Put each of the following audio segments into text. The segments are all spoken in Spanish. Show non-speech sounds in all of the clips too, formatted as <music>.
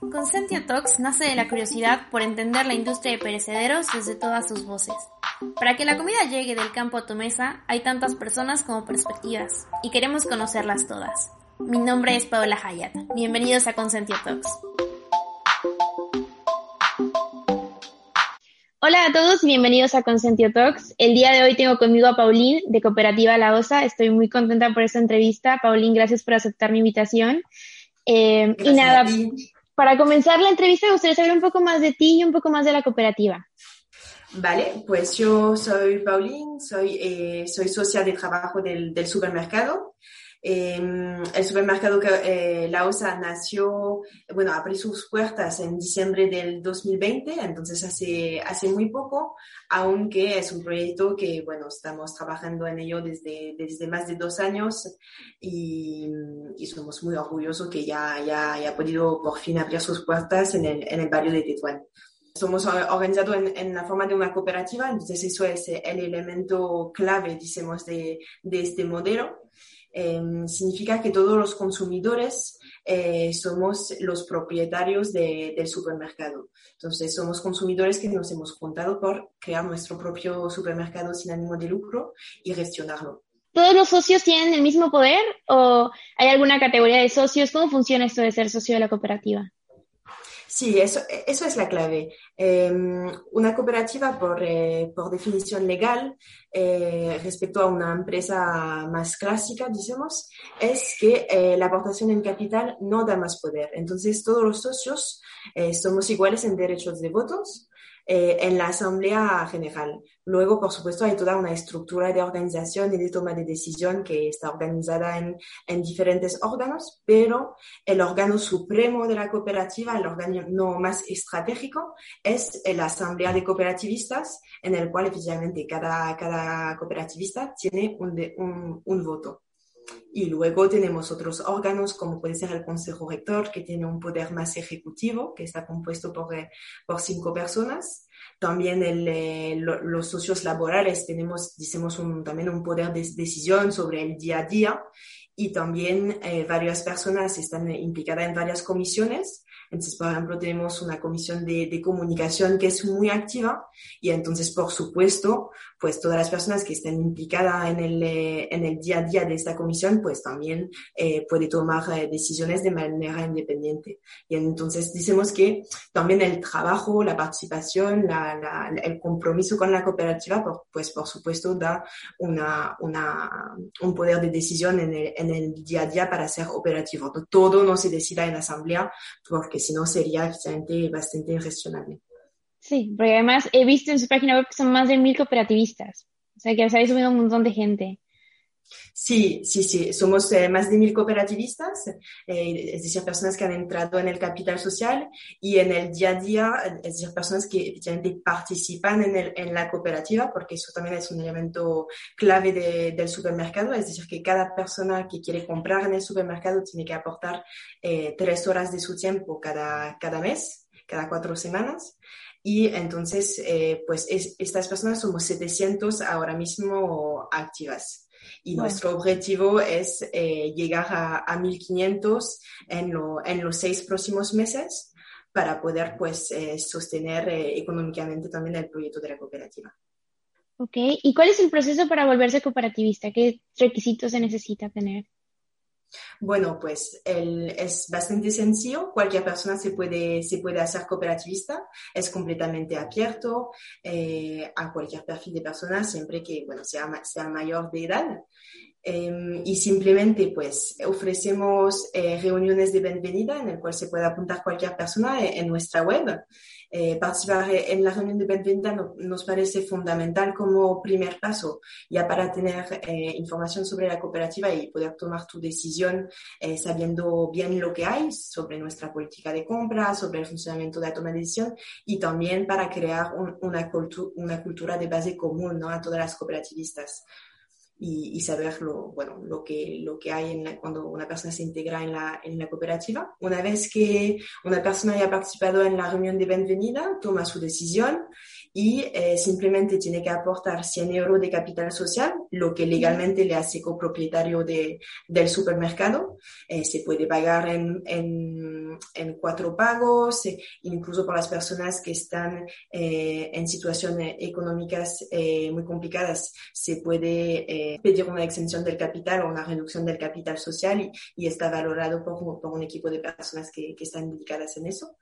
Consentio Talks nace de la curiosidad por entender la industria de perecederos desde todas sus voces. Para que la comida llegue del campo a tu mesa, hay tantas personas como perspectivas, y queremos conocerlas todas. Mi nombre es Paola Hayat. Bienvenidos a Consentio Talks. Hola a todos y bienvenidos a Consentio Talks. El día de hoy tengo conmigo a Paulín de Cooperativa La Osa. Estoy muy contenta por esta entrevista. Paulín, gracias por aceptar mi invitación. Eh, y nada, para comenzar la entrevista me gustaría saber un poco más de ti y un poco más de la cooperativa. Vale, pues yo soy Paulín, soy, eh, soy socia de trabajo del supermercado eh, el supermercado que eh, La Osa nació, bueno, abrió sus puertas en diciembre del 2020, entonces hace, hace muy poco, aunque es un proyecto que, bueno, estamos trabajando en ello desde, desde más de dos años y, y somos muy orgullosos que ya, ya, ya ha podido por fin abrir sus puertas en el, en el barrio de Tetuán somos organizados en, en, la forma de una cooperativa, entonces eso es el elemento clave, decimos, de, de este modelo. Em, significa que todos los consumidores eh, somos los propietarios del supermercado. Entonces, somos consumidores que nos hemos juntado por crear nuestro propio supermercado sin ánimo de lucro y gestionarlo. ¿Todos los socios tienen el mismo poder o hay alguna categoría de socios? ¿Cómo funciona esto de ser socio de la cooperativa? Sí, eso, eso es la clave. Eh, una cooperativa, por, eh, por definición legal, eh, respecto a una empresa más clásica, decimos, es que eh, la aportación en capital no da más poder. Entonces, todos los socios somos iguales en derechos de votos, eh, en la Asamblea General. Luego, por supuesto, hay toda una estructura de organización y de toma de decisión que está organizada en, en diferentes órganos, pero el órgano supremo de la cooperativa, el órgano más estratégico, es la Asamblea de Cooperativistas, en el cual efectivamente cada, cada cooperativista tiene un, de, un, un voto. Y luego tenemos otros órganos, como puede ser el Consejo Rector, que tiene un poder más ejecutivo, que está compuesto por, eh, por cinco personas. También eh, lo, los socios laborales tenemos, decimos, un, también un poder de decisión sobre el día a día. Y también eh, varias personas están implicadas en varias comisiones entonces, por ejemplo, tenemos una comisión de, comunicación que es muy activa y entonces, por supuesto, pues todas las personas que estén implicadas en el, eh, en el día a día de esta comisión, pues también eh, puede tomar eh, decisiones de manera independiente. Y entonces, decimos que también el trabajo, la participación, la, la, el compromiso con la cooperativa, pues por supuesto, da una, una, un poder de decisión en el, en el día a día para ser operativo. Todo no se decida en asamblea porque si no sería bastante, bastante ingestionable. Sí, porque además he visto en su página web que son más de mil cooperativistas, o sea que habéis subido un montón de gente. Sí, sí, sí, somos eh, más de mil cooperativistas, eh, es decir, personas que han entrado en el capital social y en el día a día, es decir, personas que efectivamente participan en, el, en la cooperativa, porque eso también es un elemento clave de, del supermercado, es decir, que cada persona que quiere comprar en el supermercado tiene que aportar eh, tres horas de su tiempo cada, cada mes, cada cuatro semanas. Y entonces, eh, pues es, estas personas somos 700 ahora mismo activas. Y bueno. nuestro objetivo es eh, llegar a, a 1500 en, lo, en los seis próximos meses para poder pues eh, sostener económicamente también el proyecto de la cooperativa. Ok, ¿y cuál es el proceso para volverse cooperativista? ¿Qué requisitos se necesita tener? Bueno, pues es bastante sencillo. Cualquier persona se puede, se puede hacer cooperativista. Es completamente abierto eh, a cualquier perfil de persona, siempre que bueno, sea, sea mayor de edad. Em, y simplemente pues ofrecemos eh, reuniones de bienvenida en el cual se puede apuntar cualquier persona en, nuestra web. Eh, participar en la reunión de bienvenida nos parece fundamental como primer paso ya para tener eh, información sobre la cooperativa y poder tomar tu decisión sabiendo bien lo que hay sobre nuestra política de compra, sobre el funcionamiento de la toma de decisión y también para crear una, una cultura de base común ¿no? a todas las cooperativistas y, saber lo, bueno, lo, que, lo que hay en cuando una persona se integra en la, en la cooperativa. Una vez que una persona haya participado en la reunión de bienvenida, toma su decisión y eh, simplemente tiene que aportar 100 euros de capital social, lo que legalmente le hace copropietario de, del supermercado. Eh, se puede pagar en, en, en cuatro pagos, eh, incluso para las personas que están en situaciones económicas muy complicadas, se puede pedir una exención del capital o una reducción del capital social y, y está valorado por, por, un equipo de personas que, que están dedicadas en eso.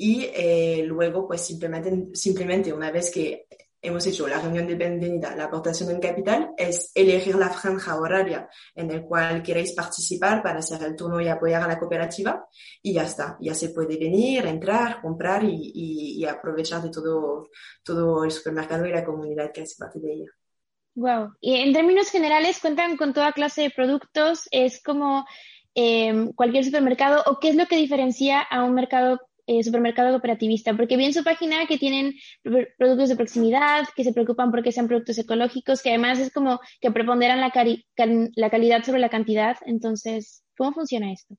Y eh, luego pues simplemente, simplemente una vez que hemos hecho la reunión de bienvenida, la aportación en capital, es elegir la franja horaria en el cual queréis participar para hacer el turno y apoyar a la cooperativa y ya está, ya se puede venir, entrar, comprar y, y, aprovechar de todo, todo el supermercado y la comunidad que hace parte de ella. Wow. Y en términos generales, cuentan con toda clase de productos. Es como eh, cualquier supermercado. ¿O qué es lo que diferencia a un mercado eh, supermercado cooperativista, porque vi en su página que tienen productos de proximidad, que se preocupan porque sean productos ecológicos, que además es como que preponderan la, la calidad sobre la cantidad. Entonces, ¿cómo funciona esto?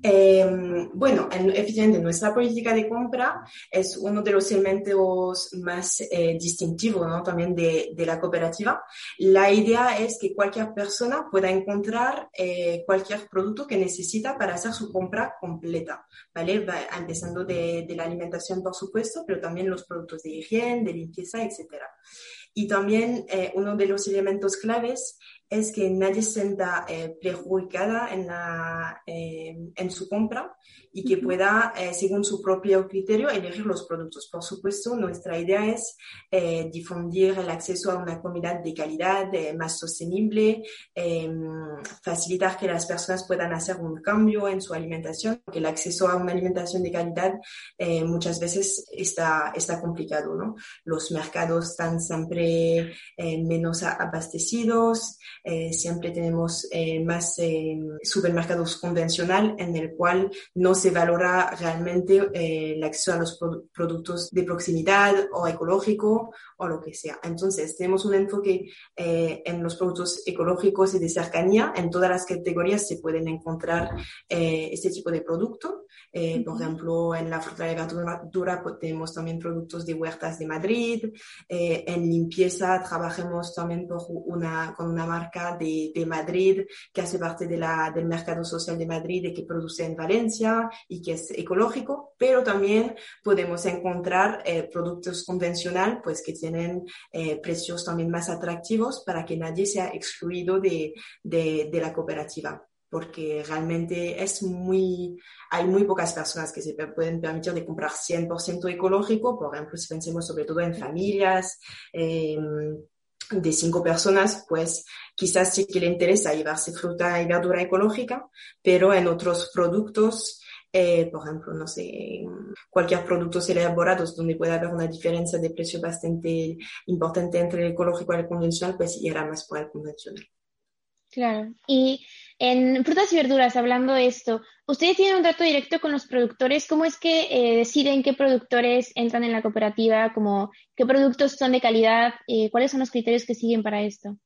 Eh, bueno, en, efectivamente, nuestra política de compra es uno de los elementos más eh, distintivos ¿no? también de, de, la cooperativa. La idea es que cualquier persona pueda encontrar eh, cualquier producto que necesita para hacer su compra completa, ¿vale? empezando de, de, la alimentación, por supuesto, pero también los productos de higiene, de limpieza, etcétera. Y también eh, uno de los elementos claves es que nadie se sienta eh, perjudicada en, la, eh, en su compra y que pueda, eh, según su propio criterio, elegir los productos. Por supuesto, nuestra idea es eh, difundir el acceso a una comida de calidad, más sostenible, em, facilitar que las personas puedan hacer un cambio en su alimentación, porque el acceso a una alimentación de calidad muchas veces está, está complicado. ¿no? Los mercados están siempre menos abastecidos, eh, siempre tenemos eh, más eh, supermercados convencional en el cual no se valora realmente el acceso a los productos de proximidad o ecológico o lo que sea. Entonces, tenemos un enfoque en los productos ecológicos y de cercanía. En todas las categorías se pueden encontrar este tipo de producto. Por ejemplo, en la fruta y verdura pues, tenemos también productos de huertas de Madrid. en limpieza trabajamos también por una, con una marca de, Madrid, que hace parte de la, del mercado social de Madrid y que produce en Valencia y que es ecológico, pero también podemos encontrar eh, productos convencionales pues, que tienen eh, precios también más atractivos para que nadie sea excluido de, de, de la cooperativa porque realmente es muy, hay muy pocas personas que se pueden permitir de comprar 100% ecológico, por ejemplo, si pensemos sobre todo en familias, eh, de cinco personas, pues quizás sí que le interesa llevarse fruta y verdura ecológica, pero en otros productos, eh, por ejemplo, no sé, cualquier producto elaborados donde puede haber una diferencia de precio bastante importante entre el ecológico y el convencional, pues irá más por el convencional. Claro. Y en frutas y verduras, hablando de esto, ustedes tienen un trato directo con los productores. ¿Cómo es que eh, deciden qué productores entran en la cooperativa? Como, ¿Qué productos son de calidad? Eh, ¿Cuáles son los criterios que siguen para esto?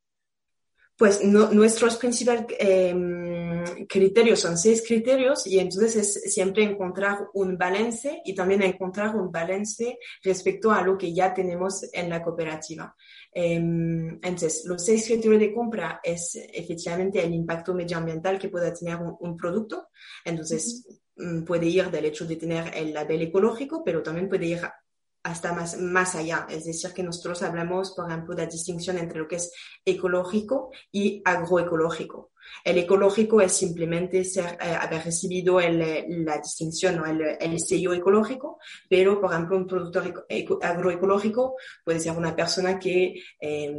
Pues nuestros principales em, criterios son seis criterios y entonces es siempre encontrar un balance y también encontrar un balance respecto a lo que ya tenemos en la cooperativa. Em, entonces, los seis criterios de compra es efectivamente el impacto medioambiental que pueda tener un, producto. Entonces, mm, puede ir del hecho de tener el label ecológico, pero también puede ir hasta más, más allá. Es decir, que nosotros hablamos, por ejemplo, de la distinción entre lo que es ecológico y agroecológico. El ecológico es simplemente ser, eh, haber recibido el, la distinción o el, el, sello ecológico, pero por ejemplo un productor agroecológico puede ser una persona que eh,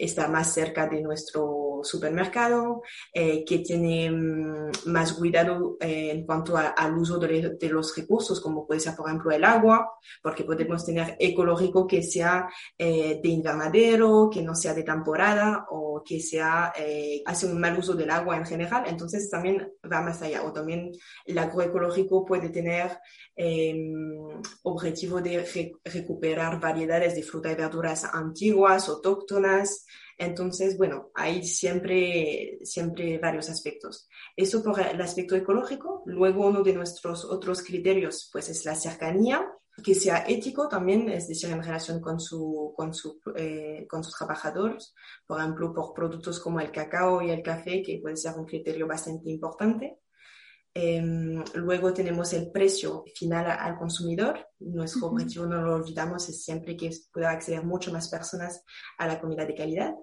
está más cerca de nuestro supermercado, eh, que tiene mm, más cuidado eh, en cuanto a, al uso de, de, los recursos, como puede ser por ejemplo el agua, porque podemos tener ecológico que sea eh, de invernadero, que no sea de temporada o que sea hace un mal uso del agua en general, entonces también va más allá. O también el agroecológico puede tener eh, objetivo de re recuperar variedades de fruta y verduras antiguas, autóctonas. Entonces, bueno, hay siempre, siempre varios aspectos. Eso por el aspecto ecológico. Luego, uno de nuestros otros criterios, pues, es la cercanía que sea ético también, es decir, en relación con, su, con, su, eh, con sus trabajadores, por ejemplo, por productos como el cacao y el café, que puede ser un criterio bastante importante. Eh, luego tenemos el precio final al consumidor. Nuestro objetivo, no lo olvidamos, es siempre que pueda acceder mucho más personas a la comida de calidad.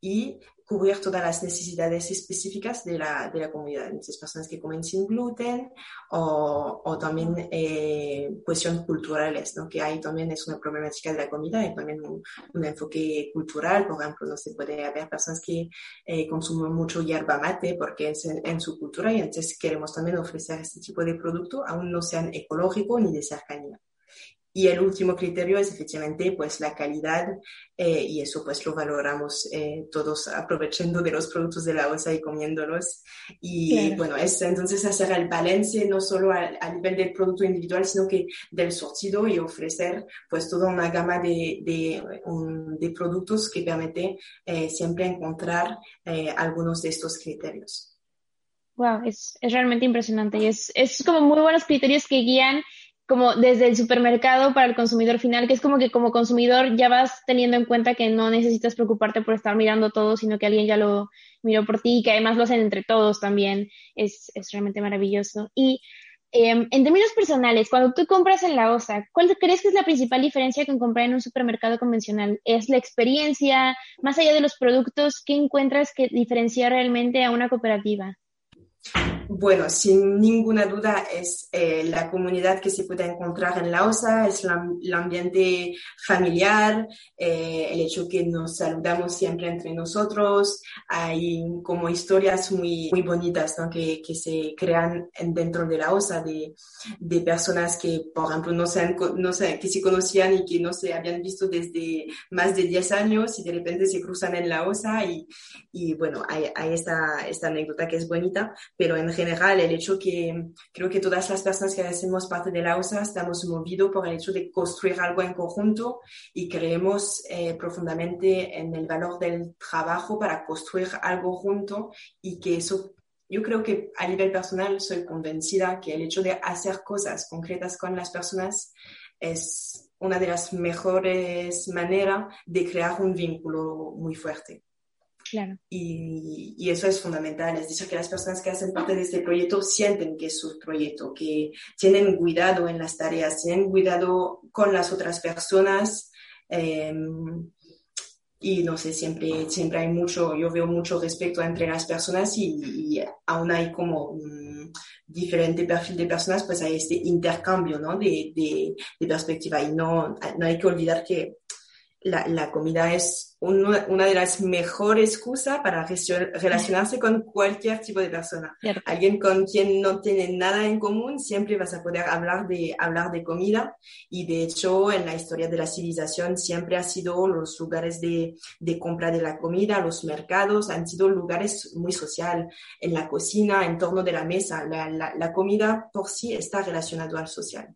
Y cubrir todas las necesidades específicas de la, de la comunidad. Entonces, personas que comen sin gluten o, o también eh, cuestiones culturales, ¿no? que ahí también es una problemática de la comida y también un, un enfoque cultural. Por ejemplo, no se puede haber personas que eh, consumen mucho yerba mate porque es en, en, su cultura y entonces queremos también ofrecer este tipo de producto, aún no sean ecológicos ni de cercanía. Y el último criterio es efectivamente pues la calidad eh, y eso pues lo valoramos eh, todos aprovechando de los productos de la OSA y comiéndolos. Y claro. bueno, es entonces hacer el balance no solo a, a, nivel del producto individual, sino que del sortido y ofrecer pues toda una gama de, de, um, de productos que permite eh, siempre encontrar eh, algunos de estos criterios. Wow, es, es realmente impresionante y es, es como muy buenos criterios que guían como desde el supermercado para el consumidor final, que es como que como consumidor ya vas teniendo en cuenta que no necesitas preocuparte por estar mirando todo, sino que alguien ya lo miró por ti y que además lo hacen entre todos también. Es, es realmente maravilloso. Y eh, en términos personales, cuando tú compras en la OSA, ¿cuál crees que es la principal diferencia con comprar en un supermercado convencional? ¿Es la experiencia? Más allá de los productos, ¿qué encuentras que diferencia realmente a una cooperativa? Bueno, sin ninguna duda es eh, la comunidad que se puede encontrar en la OSA, es el ambiente familiar, eh, el hecho que nos saludamos siempre entre nosotros, hay como historias muy, muy bonitas ¿no? que, que, se crean dentro de la OSA de, de personas que, por ejemplo, no se, han, no se, que se conocían y que no se habían visto desde más de 10 años y de repente se cruzan en la OSA y, y bueno, hay, hay esta, esta anécdota que es bonita, pero en general el hecho que creo que todas las personas que hacemos parte de la USA estamos movidos por el hecho de construir algo en conjunto y creemos eh, profundamente en el valor del trabajo para construir algo junto y que eso yo creo que a nivel personal soy convencida que el hecho de hacer cosas concretas con las personas es una de las mejores maneras de crear un vínculo muy fuerte. Y, y, eso es fundamental, es decir, que las personas que hacen parte de este proyecto sienten que es su proyecto, que tienen cuidado en las tareas, tienen cuidado con las otras personas. Eh, y no sé, siempre, siempre hay mucho, yo veo mucho respeto entre las personas y, y aún hay como un diferente perfil de personas, pues hay este intercambio ¿no? de, de, de perspectiva y no, no hay que olvidar que la, la comida es una, una, de las mejores excusas para relacionarse con cualquier tipo de persona. Cierto. Alguien con quien no tiene nada en común, siempre vas a poder hablar de, hablar de comida. Y de hecho, en la historia de la civilización siempre ha sido los lugares de, de compra de la comida, los mercados, han sido lugares muy social. En la cocina, en torno de la mesa, la, la, la comida por sí está relacionada al social.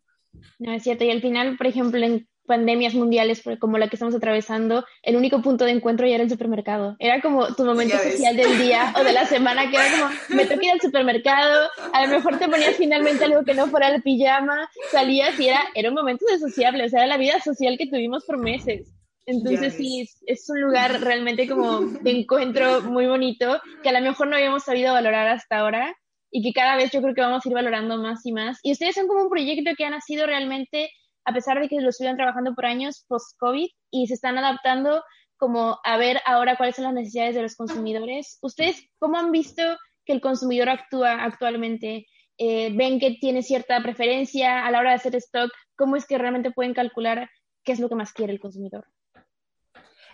No, es cierto. Y al final, por ejemplo, en pandemias mundiales como la que estamos atravesando, el único punto de encuentro ya era el supermercado. Era como tu momento social del día o de la <laughs> semana, que era como, me toca ir al supermercado, a lo mejor te ponías finalmente algo que no fuera el pijama, salías y era, era un momento de sociable, o sea, era la vida social que tuvimos por meses. Entonces sí, es, es, un lugar realmente como de encuentro muy bonito, que a lo mejor no habíamos sabido valorar hasta ahora y que cada vez yo creo que vamos a ir valorando más y más. Y ustedes son como un proyecto que ha nacido realmente a pesar de que lo estuvieron trabajando por años post-COVID y se están adaptando como a ver ahora cuáles son las necesidades de los consumidores. ¿Ustedes cómo han visto que el consumidor actúa actualmente? Eh, ¿Ven que tiene cierta preferencia a la hora de hacer stock? ¿Cómo es que realmente pueden calcular qué es lo que más quiere el consumidor?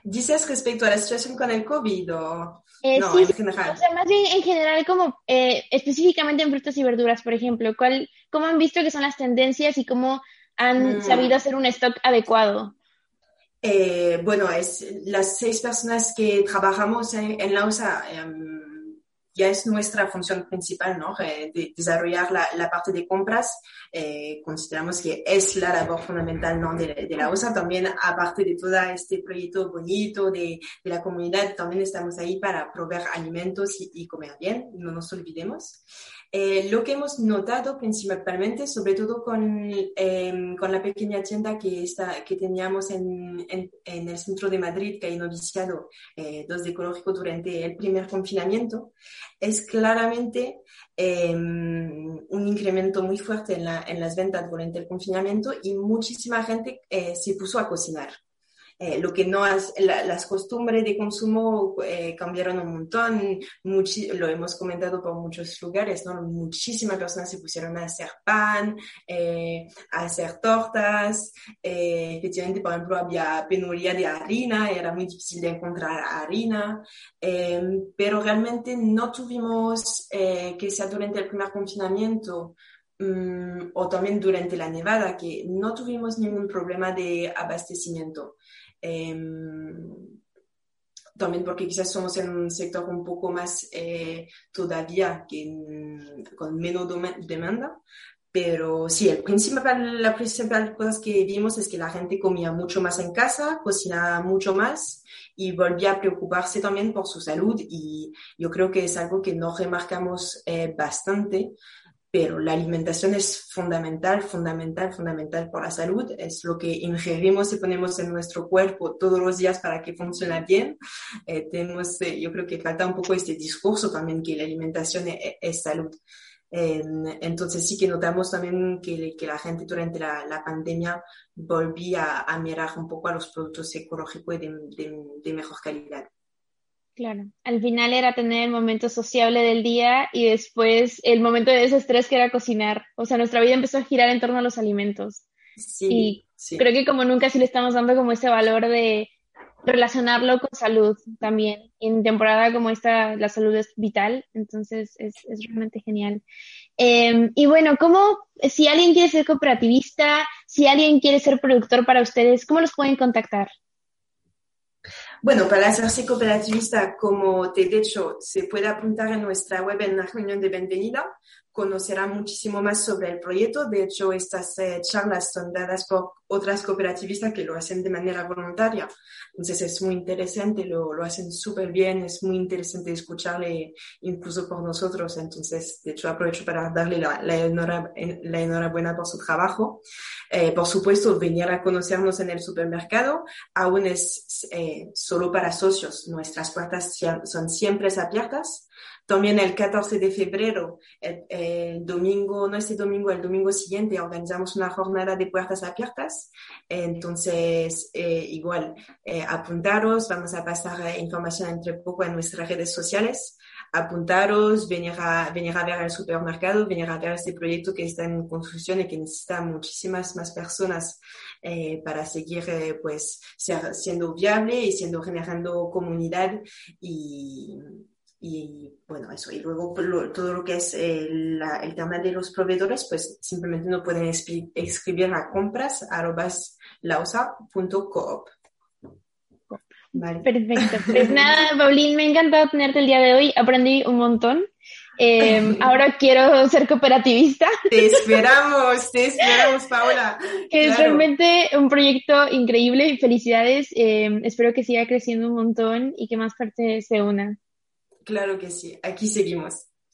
¿Dices respecto a la situación con el COVID o eh, no, en general? O sea, más bien en general, como eh, específicamente en frutas y verduras, por ejemplo, ¿cuál, ¿cómo han visto que son las tendencias y cómo han mm. sabido hacer un stock adecuado? Eh, bueno, es las seis personas que trabajamos en, en la USA. Em, ya es nuestra función principal, ¿no? De desarrollar la, la parte de compras. Eh, consideramos que es la labor fundamental ¿no? de, la USA. También, aparte de todo este proyecto bonito de, de, la comunidad, también estamos ahí para proveer alimentos y, y comer bien, no nos olvidemos. Eh, lo que hemos notado principalmente, sobre todo con, em, con la pequeña tienda que, está, que teníamos en, en, en, el centro de Madrid, que ha iniciado eh, dos de ecológico durante el primer confinamiento, es claramente em, un incremento muy fuerte en, la, en, las ventas durante el confinamiento y muchísima gente eh, se puso a cocinar. Eh, lo que no es, las costumbres de consumo eh, cambiaron un montón, lo hemos comentado por muchos lugares, ¿no? Muchísimas personas se pusieron a hacer pan, eh, a hacer tortas, efectivamente, por ejemplo, había penuria de harina, era muy difícil de encontrar harina, pero realmente no tuvimos que sea durante el primer confinamiento, mm, o también durante la nevada, que no tuvimos ningún problema de abastecimiento. Em, también porque quizás somos en un sector un poco más eh, todavía que con menos demanda, pero sí, el principal, la principal cosa que vimos es que la gente comía mucho más en casa, cocinaba mucho más y volvía a preocuparse también por su salud y yo creo que es algo que nos remarcamos eh, bastante pero la alimentación es fundamental, fundamental, fundamental para la salud. Es lo que ingerimos y ponemos en nuestro cuerpo todos los días para que funcione bien. Eh, tenemos, eh, yo creo que falta un poco este discurso también que la alimentación es, es salud. Entonces sí que notamos también que, la gente durante la, la pandemia volvía a, mirar un poco a los productos ecológicos de, de mejor calidad. Claro, al final era tener el momento sociable del día y después el momento de desestrés que era cocinar. O sea, nuestra vida empezó a girar en torno a los alimentos. Sí, y creo que como nunca sí le estamos dando como ese valor de relacionarlo con salud también. En temporada como esta, la salud es vital, entonces es, es realmente genial. Eh, y bueno, ¿cómo, si alguien quiere ser cooperativista, si alguien quiere ser productor para ustedes, ¿cómo los pueden contactar? Bueno, para hacerse cooperativista, como te he dicho, se puede apuntar en nuestra web en la reunión de bienvenida conocerá muchísimo más sobre el proyecto. De hecho, estas eh, charlas son dadas por otras cooperativistas que lo hacen de manera voluntaria. Entonces es muy interesante, lo, lo hacen súper bien, es muy interesante escucharle incluso por nosotros. Entonces, de hecho, aprovecho para darle la, la, enhorabuena por su trabajo. Eh, por supuesto, venir a conocernos en el supermercado aún es eh, solo para socios. Nuestras puertas son siempre abiertas. También el 14 de febrero, el, domingo, no este domingo, el domingo siguiente, organizamos una jornada de puertas abiertas. Entonces, eh, igual, eh, apuntaros, vamos a pasar eh, información entre poco en nuestras redes sociales. Apuntaros, venir a, venir a ver el supermercado, venir a ver este proyecto que está en construcción y que necesita muchísimas más personas para seguir pues siendo viable y siendo generando comunidad y y bueno, eso. Y luego todo lo que es el, el, tema de los proveedores, pues simplemente no pueden escribir a compras lausa.coop. Vale. Perfecto. <laughs> Pues nada, Paulín, me ha encantado tenerte el día de hoy. Aprendí un montón. Eh, <laughs> ahora quiero ser cooperativista. Te esperamos, te esperamos, Paola. <laughs> Que es realmente un proyecto increíble y felicidades. Eh, espero que siga creciendo un montón y que más partes se unan. Claro que sí, aquí seguimos.